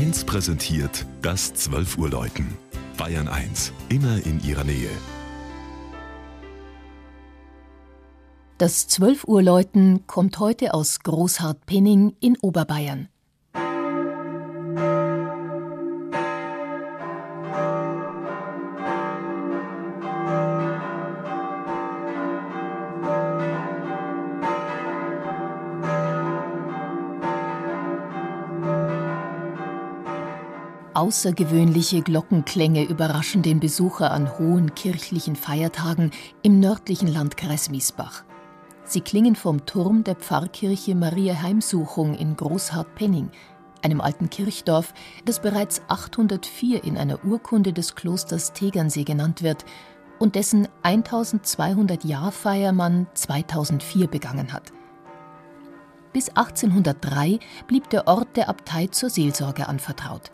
1 präsentiert das 12 Uhr Läuten. Bayern 1, immer in ihrer Nähe. Das 12 Uhr Läuten kommt heute aus Großhartpenning in Oberbayern. Außergewöhnliche Glockenklänge überraschen den Besucher an hohen kirchlichen Feiertagen im nördlichen Landkreis Miesbach. Sie klingen vom Turm der Pfarrkirche Maria Heimsuchung in Großhartpenning, einem alten Kirchdorf, das bereits 804 in einer Urkunde des Klosters Tegernsee genannt wird und dessen 1200 Jahrfeier man 2004 begangen hat. Bis 1803 blieb der Ort der Abtei zur Seelsorge anvertraut.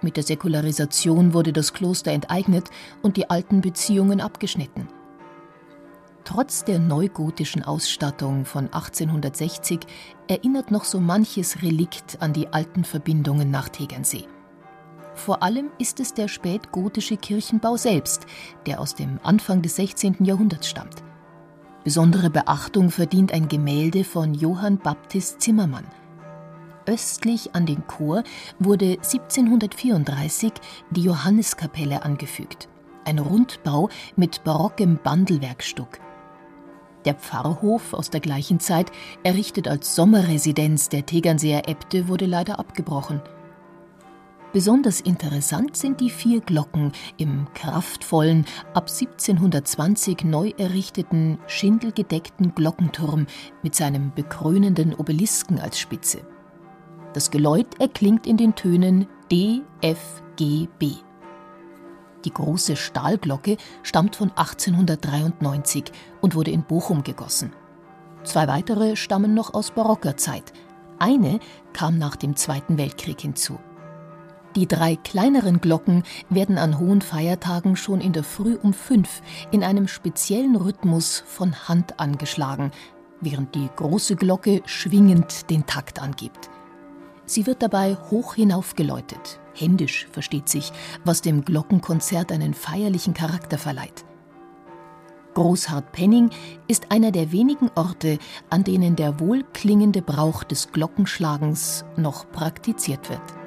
Mit der Säkularisation wurde das Kloster enteignet und die alten Beziehungen abgeschnitten. Trotz der neugotischen Ausstattung von 1860 erinnert noch so manches Relikt an die alten Verbindungen nach Tegernsee. Vor allem ist es der spätgotische Kirchenbau selbst, der aus dem Anfang des 16. Jahrhunderts stammt. Besondere Beachtung verdient ein Gemälde von Johann Baptist Zimmermann – östlich an den Chor wurde 1734 die Johanneskapelle angefügt, ein Rundbau mit barockem Bandelwerkstuck. Der Pfarrhof aus der gleichen Zeit, errichtet als Sommerresidenz der Tegernseer Äbte, wurde leider abgebrochen. Besonders interessant sind die vier Glocken im kraftvollen, ab 1720 neu errichteten, schindelgedeckten Glockenturm mit seinem bekrönenden Obelisken als Spitze. Das Geläut erklingt in den Tönen D, F, G, B. Die große Stahlglocke stammt von 1893 und wurde in Bochum gegossen. Zwei weitere stammen noch aus barocker Zeit. Eine kam nach dem Zweiten Weltkrieg hinzu. Die drei kleineren Glocken werden an hohen Feiertagen schon in der Früh um fünf in einem speziellen Rhythmus von Hand angeschlagen, während die große Glocke schwingend den Takt angibt. Sie wird dabei hoch hinaufgeläutet, händisch versteht sich, was dem Glockenkonzert einen feierlichen Charakter verleiht. Großhartpenning ist einer der wenigen Orte, an denen der wohlklingende Brauch des Glockenschlagens noch praktiziert wird.